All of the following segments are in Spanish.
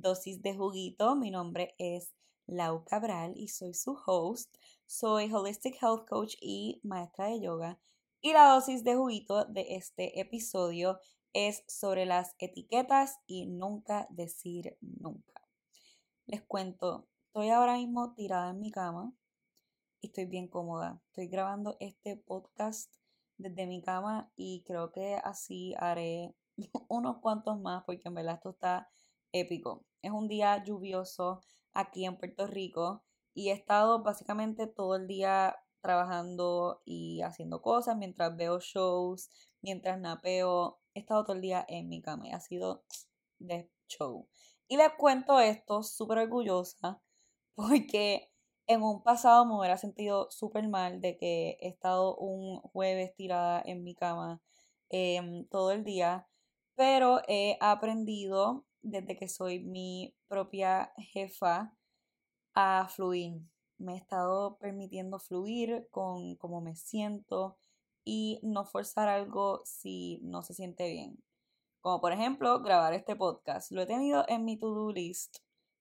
Dosis de Juguito. Mi nombre es Lau Cabral y soy su host. Soy Holistic Health Coach y maestra de yoga. Y la dosis de juguito de este episodio es sobre las etiquetas y nunca decir nunca. Les cuento, estoy ahora mismo tirada en mi cama y estoy bien cómoda. Estoy grabando este podcast desde mi cama y creo que así haré unos cuantos más porque en verdad esto está épico. Es un día lluvioso aquí en Puerto Rico y he estado básicamente todo el día trabajando y haciendo cosas mientras veo shows, mientras napeo. He estado todo el día en mi cama y ha sido de show. Y les cuento esto súper orgullosa porque en un pasado me hubiera sentido súper mal de que he estado un jueves tirada en mi cama em, todo el día, pero he aprendido desde que soy mi propia jefa a fluir. Me he estado permitiendo fluir con cómo me siento y no forzar algo si no se siente bien. Como por ejemplo grabar este podcast. Lo he tenido en mi to-do list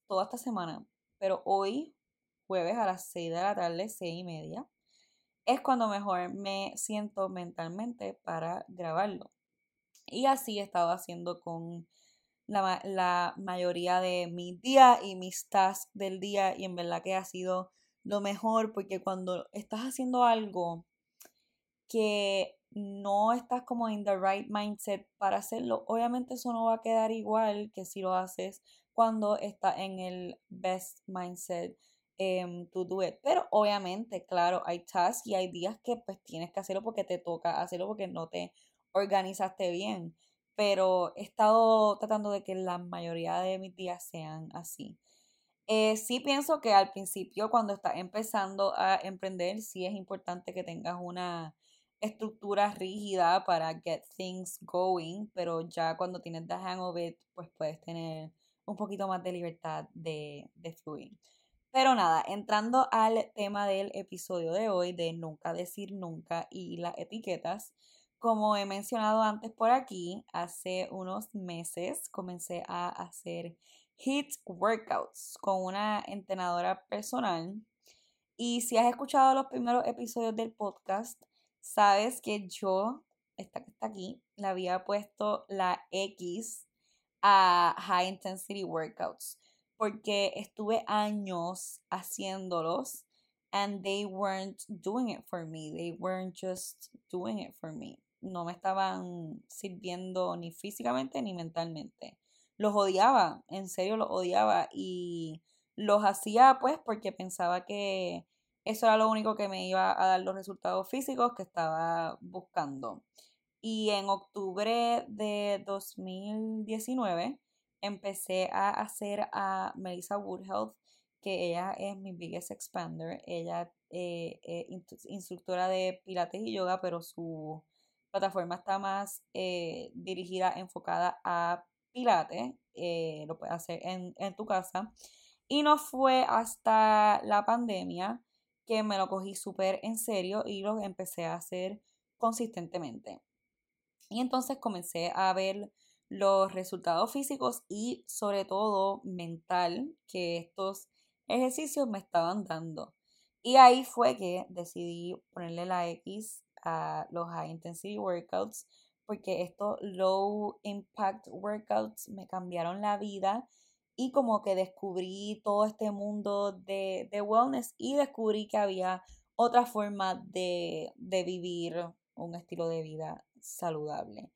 toda esta semana, pero hoy jueves a las 6 de la tarde, 6 y media, es cuando mejor me siento mentalmente para grabarlo. Y así he estado haciendo con la, la mayoría de mis días y mis tasks del día y en verdad que ha sido lo mejor porque cuando estás haciendo algo que no estás como en the right mindset para hacerlo, obviamente eso no va a quedar igual que si lo haces cuando estás en el best mindset Em, to do it. Pero obviamente, claro, hay tasks y hay días que pues tienes que hacerlo porque te toca hacerlo porque no te organizaste bien. Pero he estado tratando de que la mayoría de mis días sean así. Eh, sí pienso que al principio, cuando estás empezando a emprender, sí es importante que tengas una estructura rígida para get things going, pero ya cuando tienes the hang of it, pues puedes tener un poquito más de libertad de, de fluir. Pero nada, entrando al tema del episodio de hoy de nunca decir nunca y las etiquetas, como he mencionado antes por aquí, hace unos meses comencé a hacer HIT workouts con una entrenadora personal. Y si has escuchado los primeros episodios del podcast, sabes que yo, esta que está aquí, le había puesto la X a High Intensity Workouts porque estuve años haciéndolos and they weren't doing it for me. They weren't just doing it for me. No me estaban sirviendo ni físicamente ni mentalmente. Los odiaba, en serio los odiaba y los hacía pues porque pensaba que eso era lo único que me iba a dar los resultados físicos que estaba buscando. Y en octubre de 2019 empecé a hacer a Melissa Woodhealth, que ella es mi biggest expander. Ella eh, es instructora de pilates y yoga, pero su plataforma está más eh, dirigida, enfocada a pilates. Eh, lo puedes hacer en, en tu casa. Y no fue hasta la pandemia que me lo cogí súper en serio y lo empecé a hacer consistentemente. Y entonces comencé a ver los resultados físicos y sobre todo mental que estos ejercicios me estaban dando. Y ahí fue que decidí ponerle la X a los high intensity workouts porque estos low impact workouts me cambiaron la vida y como que descubrí todo este mundo de, wellness y descubrí que había otra forma de, de vivir un estilo de vida saludable.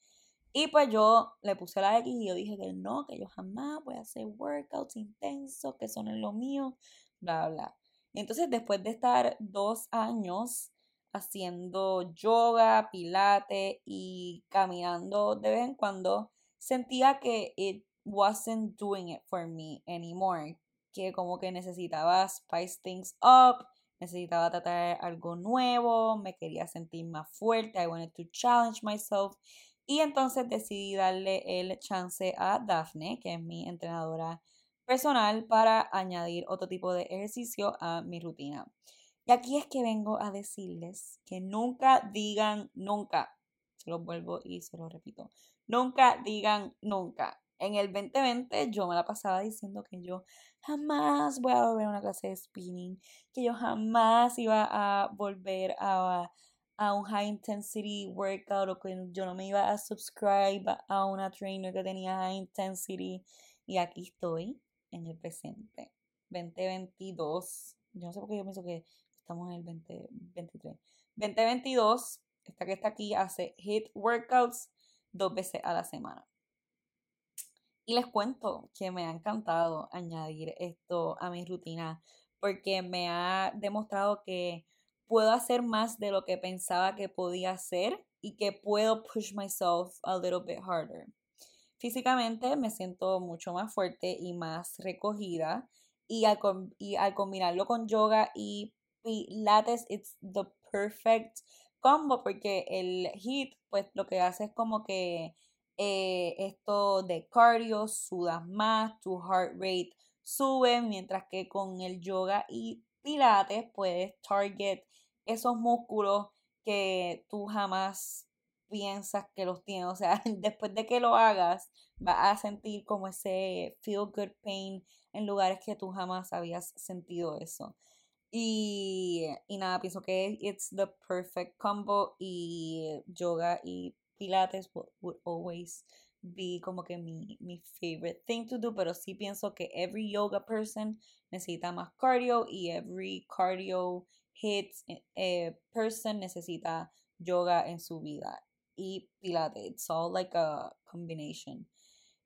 Y pues yo le puse la X y yo dije que no, que yo jamás voy a hacer workouts intensos, que son lo mío, bla, bla. Entonces después de estar dos años haciendo yoga, pilate y caminando de vez en cuando, sentía que it wasn't doing it for me anymore. Que como que necesitaba spice things up, necesitaba tratar algo nuevo, me quería sentir más fuerte, I wanted to challenge myself. Y entonces decidí darle el chance a Daphne, que es mi entrenadora personal, para añadir otro tipo de ejercicio a mi rutina. Y aquí es que vengo a decirles que nunca digan nunca. Se lo vuelvo y se lo repito. nunca digan nunca. En el 2020 yo me la pasaba diciendo que yo jamás voy a volver a una clase de spinning, que yo jamás iba a volver a, a un high intensity workout o que yo no me iba a subscribe a una trainer que tenía high intensity. Y aquí estoy en el presente, 2022. Yo no sé por qué yo pienso que estamos en el 2023. 2022, esta que está aquí hace hit workouts dos veces a la semana. Y les cuento que me ha encantado añadir esto a mi rutina porque me ha demostrado que puedo hacer más de lo que pensaba que podía hacer y que puedo push myself a little bit harder. Físicamente me siento mucho más fuerte y más recogida y al, y al combinarlo con yoga y pilates, it's the perfect combo porque el HIIT pues lo que hace es como que eh, esto de cardio, sudas más, tu heart rate sube, mientras que con el yoga y pilates puedes target esos músculos que tú jamás piensas que los tienes. O sea, después de que lo hagas, vas a sentir como ese feel good pain en lugares que tú jamás habías sentido eso. Y, y nada, pienso que it's the perfect combo y yoga y pilates would, always be como que mi, mi favorite thing to do, pero sí pienso que every yoga person necesita más cardio y every cardio hits eh, person necesita yoga en su vida y pilates. It's all like a combination.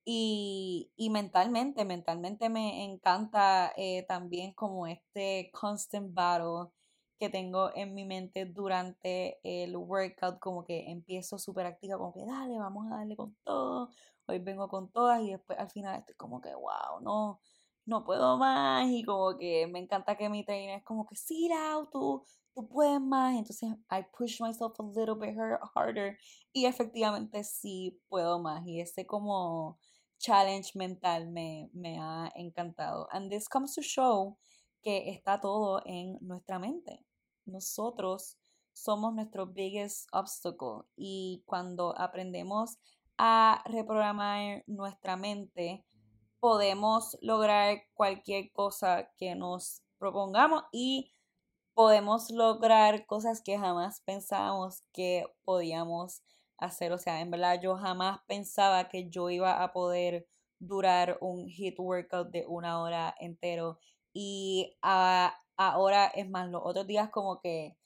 Y, y mentalmente, mentalmente me encanta eh, también como este constant battle que tengo en mi mente durante el workout, como que empiezo súper activa, como que dale, vamos a darle con todo, hoy vengo con todas y después al final estoy como que, wow, no, no puedo más y como que me encanta que mi trainer es como que, sí, Lau, tú, tú puedes más, entonces I push myself a little bit harder y efectivamente sí puedo más y ese como challenge mental me, me ha encantado. And this comes to show que está todo en nuestra mente nosotros somos nuestro biggest obstacle y cuando aprendemos a reprogramar nuestra mente, podemos lograr cualquier cosa que nos propongamos y podemos lograr cosas que jamás pensábamos que podíamos hacer. O sea, en verdad yo jamás pensaba que yo iba a poder durar un hit workout de una hora entero. Y a, ahora es más, los otros días como que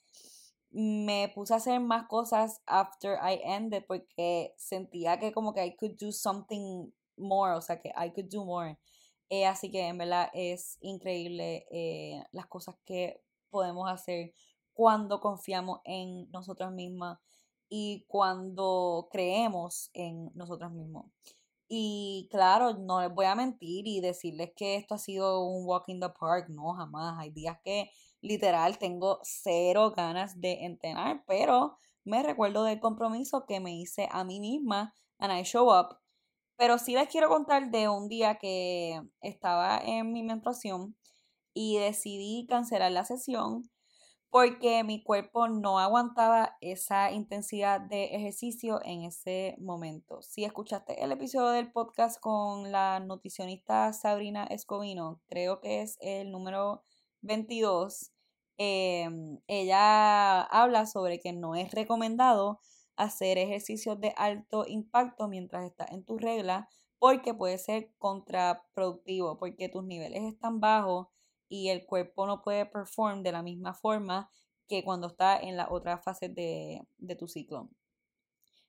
me puse a hacer más cosas after I ended porque sentía que como que I could do something more, o sea que I could do more. Eh, así que en verdad es increíble eh, las cosas que podemos hacer cuando confiamos en nosotros mismas y cuando creemos en nosotros mismos. Y claro, no les voy a mentir y decirles que esto ha sido un walk in the park, no, jamás. Hay días que literal tengo cero ganas de entrenar, pero me recuerdo del compromiso que me hice a mí misma and I show up. Pero sí les quiero contar de un día que estaba en mi menstruación y decidí cancelar la sesión porque mi cuerpo no aguantaba esa intensidad de ejercicio en ese momento. Si escuchaste el episodio del podcast con la nutricionista Sabrina Escobino, creo que es el número 22, em, ella habla sobre que no es recomendado hacer ejercicios de alto impacto mientras estás en tu regla porque puede ser contraproductivo, porque tus niveles están bajos y el cuerpo no puede perform de la misma forma que cuando está en la otra fase de, tu ciclo.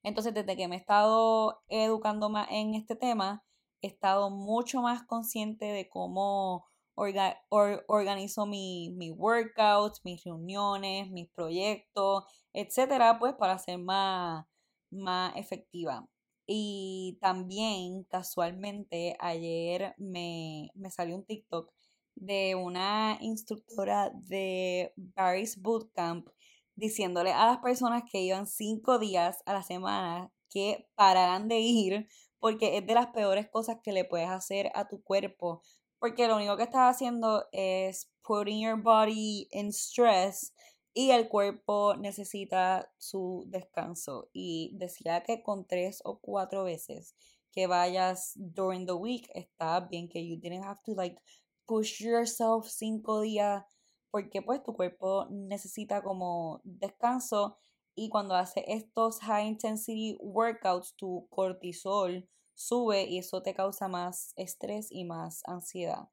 Entonces, desde que me he estado educando más en este tema, he estado mucho más consciente de cómo organizo mi, mi workouts, mis reuniones, mis proyectos, etcétera, pues para ser más, más efectiva. Y también, casualmente, ayer me, me salió un TikTok de una instructora de Barry's Bootcamp diciéndole a las personas que iban cinco días a la semana que pararan de ir porque es de las peores cosas que le puedes hacer a tu cuerpo porque lo único que estás haciendo es putting your body in stress y el cuerpo necesita su descanso. Y decía que con tres o cuatro veces que vayas during the week está bien que you didn't have to like push yourself cinco días porque pues tu cuerpo necesita como descanso y cuando hace estos high intensity workouts tu cortisol sube y eso te causa más estrés y más ansiedad.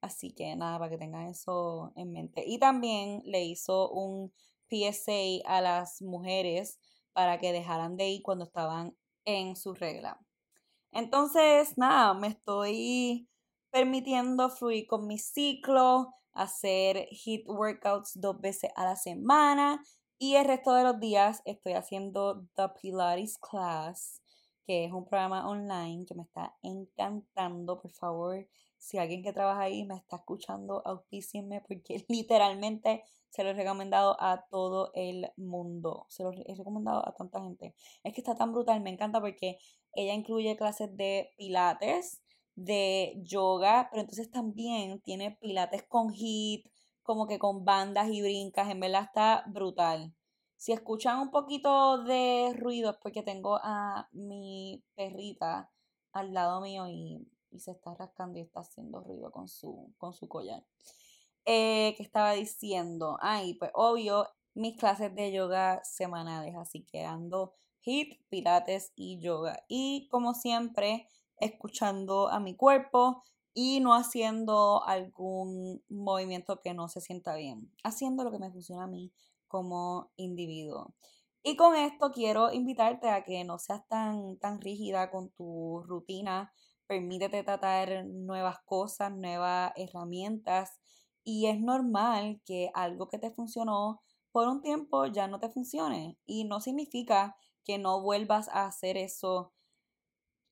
Así que nada, para que tengan eso en mente. Y también le hizo un PSA a las mujeres para que dejaran de ir cuando estaban en su regla. Entonces, nada, me estoy permitiendo fluir con mi ciclo, hacer HIT workouts dos veces a la semana y el resto de los días estoy haciendo The Pilates Class, que es un programa online que me está encantando. Por favor, si alguien que trabaja ahí me está escuchando, auspícienme porque literalmente se lo he recomendado a todo el mundo. Se lo he recomendado a tanta gente. Es que está tan brutal, me encanta porque ella incluye clases de pilates, de yoga, pero entonces también tiene pilates con hit, como que con bandas y brincas. En verdad está brutal. Si escuchan un poquito de ruido es porque tengo a mi perrita al lado mío y y se está rascando y está haciendo ruido con su, con su collar. Eh, que estaba diciendo, ay, pues obvio, mis clases de yoga semanales, así que ando hit, pilates y yoga. Y como siempre, escuchando a mi cuerpo y no haciendo algún movimiento que no se sienta bien, haciendo lo que me funciona a mí como individuo. Y con esto quiero invitarte a que no seas tan, tan rígida con tu rutina permítete tratar nuevas cosas, nuevas herramientas y es normal que algo que te funcionó por un tiempo ya no te funcione y no significa que no vuelvas a hacer eso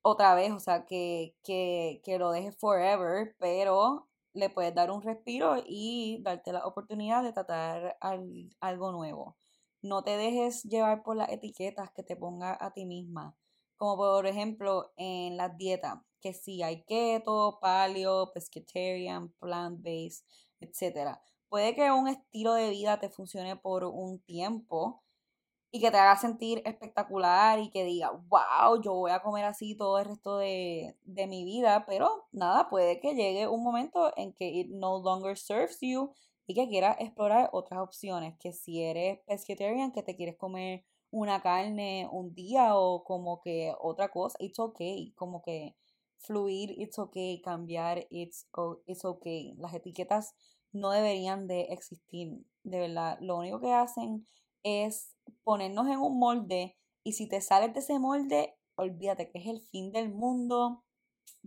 otra vez, o sea, que, que, que lo dejes forever, pero le puedes dar un respiro y darte la oportunidad de tratar algo nuevo. No te dejes llevar por las etiquetas que te ponga a ti misma, como por ejemplo en las dietas que si hay keto, paleo, pescatarian, plant-based, etc. Puede que un estilo de vida te funcione por un tiempo y que te haga sentir espectacular y que diga, wow, yo voy a comer así todo el resto de, de mi vida, pero nada, puede que llegue un momento en que it no longer serves you y que quieras explorar otras opciones, que si eres pescatarian, que te quieres comer una carne un día o como que otra cosa, it's okay, como que fluir, it's okay, cambiar, it's, it's okay. Las etiquetas no deberían de existir, de verdad. Lo único que hacen es ponernos en un molde y si te sales de ese molde, olvídate que es el fin del mundo,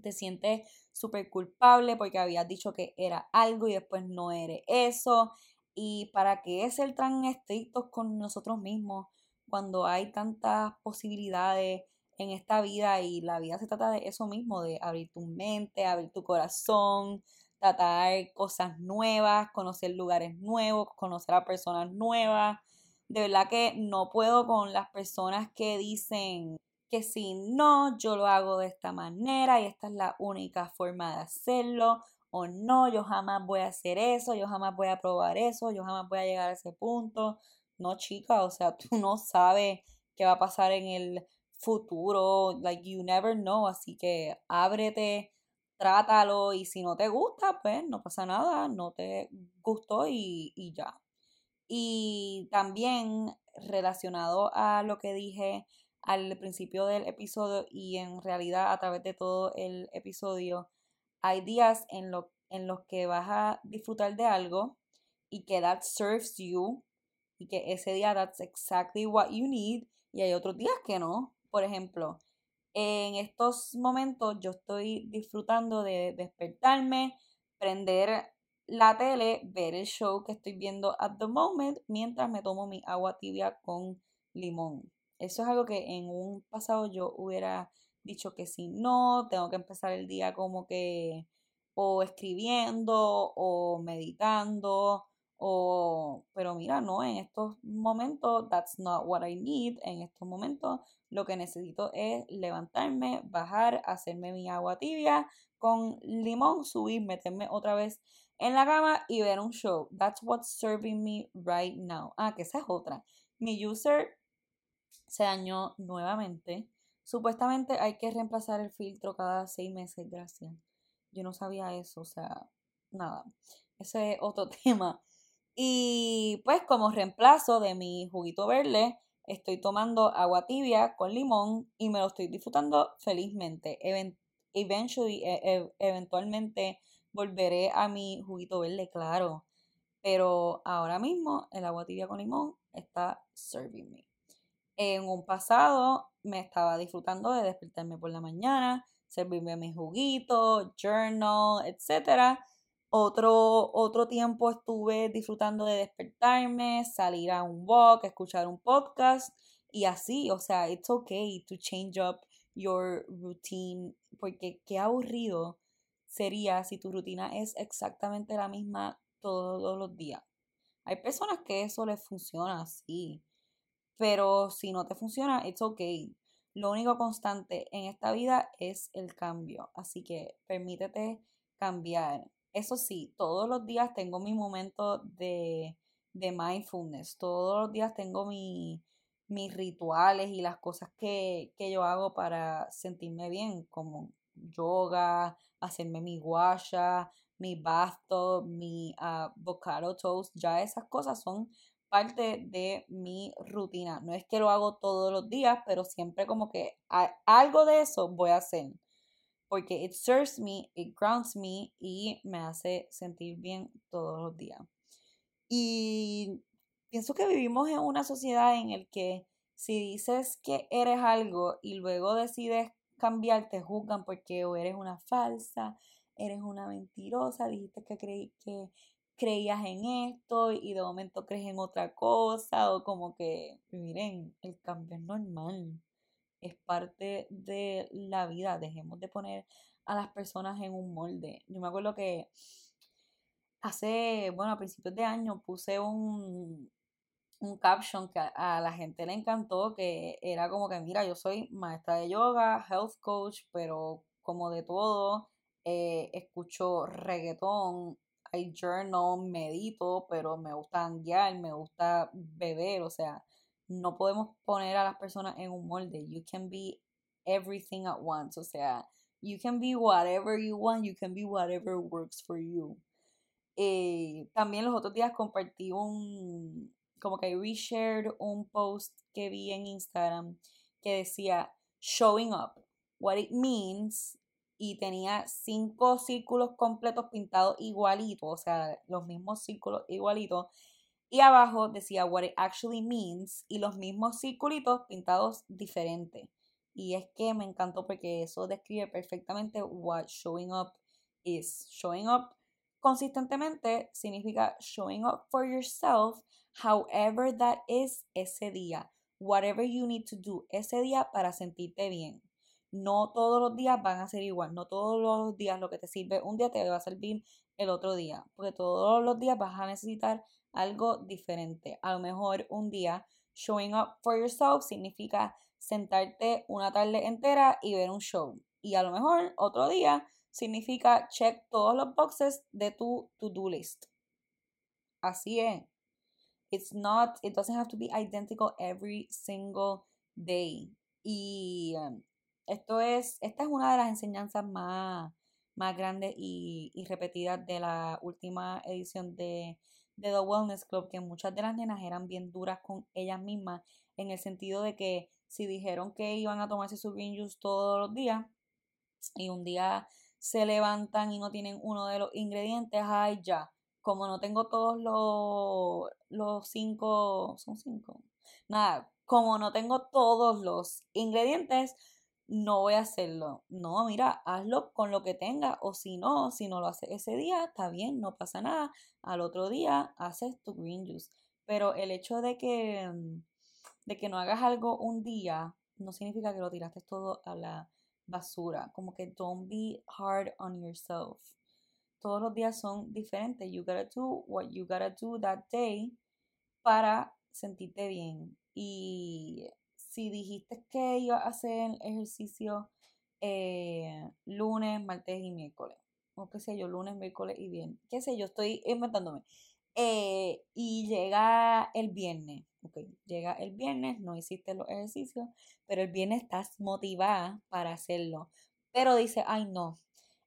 te sientes súper culpable porque habías dicho que era algo y después no eres eso. ¿Y para qué es el tan estrictos con nosotros mismos cuando hay tantas posibilidades? en esta vida y la vida se trata de eso mismo, de abrir tu mente, abrir tu corazón, tratar cosas nuevas, conocer lugares nuevos, conocer a personas nuevas. De verdad que no puedo con las personas que dicen que si no, yo lo hago de esta manera y esta es la única forma de hacerlo. O no, yo jamás voy a hacer eso, yo jamás voy a probar eso, yo jamás voy a llegar a ese punto. No, chica, o sea, tú no sabes qué va a pasar en el futuro, like you never know, así que ábrete, trátalo y si no te gusta, pues no pasa nada, no te gustó y, y ya. Y también relacionado a lo que dije al principio del episodio y en realidad a través de todo el episodio, hay días en, lo, en los que vas a disfrutar de algo y que that serves you y que ese día that's exactly what you need y hay otros días que no. Por ejemplo, en estos momentos yo estoy disfrutando de despertarme, prender la tele, ver el show que estoy viendo at the moment mientras me tomo mi agua tibia con limón. Eso es algo que en un pasado yo hubiera dicho que si no, tengo que empezar el día como que o escribiendo o meditando O, pero mira, no, en estos momentos, that's not what I need. En estos momentos, lo que necesito es levantarme, bajar, hacerme mi agua tibia con limón, subir, meterme otra vez en la cama y ver un show. That's what's serving me right now. Ah, que esa es otra. Mi user se dañó nuevamente. Supuestamente hay que reemplazar el filtro cada seis meses, gracias. Yo no sabía eso, o sea, nada. Ese es otro tema. Y pues como reemplazo de mi juguito verde, estoy tomando agua tibia con limón y me lo estoy disfrutando felizmente. eventually, e, e, eventualmente volveré a mi juguito verde, claro. Pero ahora mismo el agua tibia con limón está serving me. En un pasado me estaba disfrutando de despertarme por la mañana, servirme mi juguito, journal, etc. Otro, otro tiempo estuve disfrutando de despertarme, salir a un walk, escuchar un podcast y así, o sea, it's okay to change up your routine porque qué aburrido sería si tu rutina es exactamente la misma todos los días. Hay personas que eso les funciona así, pero si no te funciona, it's okay. Lo único constante en esta vida es el cambio, así que permítete cambiar. Eso sí, todos los días tengo mi momento de, de mindfulness, todos los días tengo mi, mis rituales y las cosas que, que yo hago para sentirme bien, como yoga, hacerme mi guasha, mi basto, mi avocado toast, ya esas cosas son parte de mi rutina. No es que lo hago todos los días, pero siempre como que algo de eso voy a hacer. Porque it serves me, it grounds me y me hace sentir bien todos los días. Y pienso que vivimos en una sociedad en el que si dices que eres algo y luego decides cambiar, te juzgan porque o eres una falsa, eres una mentirosa, dijiste que, creí, que creías en esto y de momento crees en otra cosa o como que, miren, el cambio es normal, es parte de la vida, dejemos de poner a las personas en un molde. Yo me acuerdo que hace, bueno, a principios de año puse un, un caption que a, la gente le encantó, que era como que, mira, yo soy maestra de yoga, health coach, pero como de todo, eh, escucho reggaetón, hay journal, medito, pero me gusta guiar, me gusta beber, o sea, no podemos poner a las personas en un molde. You can be everything at once, o sea, you can be whatever you want, you can be whatever works for you. Eh, también los otros días compartí un, como que reshared un post que vi en Instagram que decía showing up, what it means, y tenía cinco círculos completos pintados igualitos, o sea, los mismos círculos igualitos, y abajo decía what it actually means y los mismos circulitos pintados diferentes. Y es que me encantó porque eso describe perfectamente what showing up is. Showing up consistentemente significa showing up for yourself however that is ese día, whatever you need to do ese día para sentirte bien. No todos los días van a ser igual, no todos los días lo que te sirve un día te va a servir el otro día, porque todos los días vas a necesitar algo diferente. A lo mejor un día showing up for yourself significa sentarte una tarde entera y ver un show. Y a lo mejor otro día significa check todos los boxes de tu to-do list. Así es. It's not, it doesn't have to be identical every single day. Y um, esto es, esta es una de las enseñanzas más, más grandes y, repetidas de la última edición de, de The Wellness Club, que muchas de las nenas eran bien duras con ellas mismas, en el sentido de que si dijeron que iban a tomarse su green juice todos los días y un día se levantan y no tienen uno de los ingredientes, ay ya, como no tengo todos los, los cinco, son cinco, nada, como no tengo todos los ingredientes, no voy a hacerlo. No, mira, hazlo con lo que tenga o si no, si no lo haces ese día, está bien, no pasa nada. Al otro día haces tu green juice. Pero el hecho de que, de que no hagas algo un día no significa que lo tiraste todo a la basura. Como que don't be hard on yourself todos los días son diferentes. You gotta do what you gotta do that day para sentirte bien. Y si dijiste que ibas a hacer ejercicio eh, lunes, martes y miércoles, o qué sé yo, lunes, miércoles y bien, qué sé yo, estoy inventándome. Eh, y llega el viernes, ok, llega el viernes, no hiciste los ejercicios, pero el viernes estás motivada para hacerlo. Pero dice, ay no,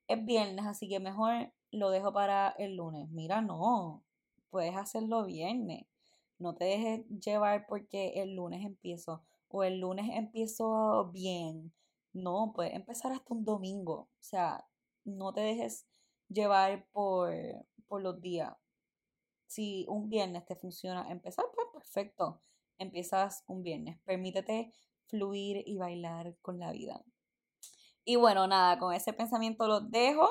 es viernes, así que mejor lo dejo para el lunes. Mira, no, puedes hacerlo viernes. No te dejes llevar porque el lunes empiezo o el lunes empiezo bien. No, puedes empezar hasta un domingo. O sea, no te dejes llevar por, por los días. Si un viernes te funciona empezar, pues perfecto. Empiezas un viernes. Permítete fluir y bailar con la vida. Y bueno, nada, con ese pensamiento los dejo.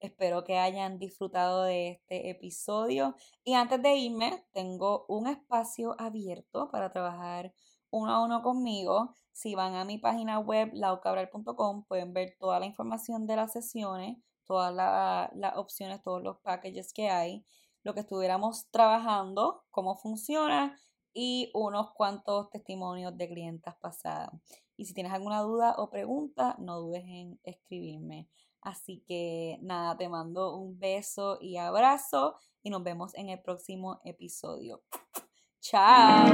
Espero que hayan disfrutado de este episodio. Y antes de irme, tengo un espacio abierto para trabajar uno a uno conmigo. Si van a mi página web, laucabral.com, pueden ver toda la información de las sesiones, todas las opciones, todos los packages que hay, lo que estuviéramos trabajando, cómo funciona y unos cuantos testimonios de clientas pasadas. Y si tienes alguna duda o pregunta, no dudes en escribirme. Así que nada, te mando un beso y abrazo y nos vemos en el próximo episodio. Chao.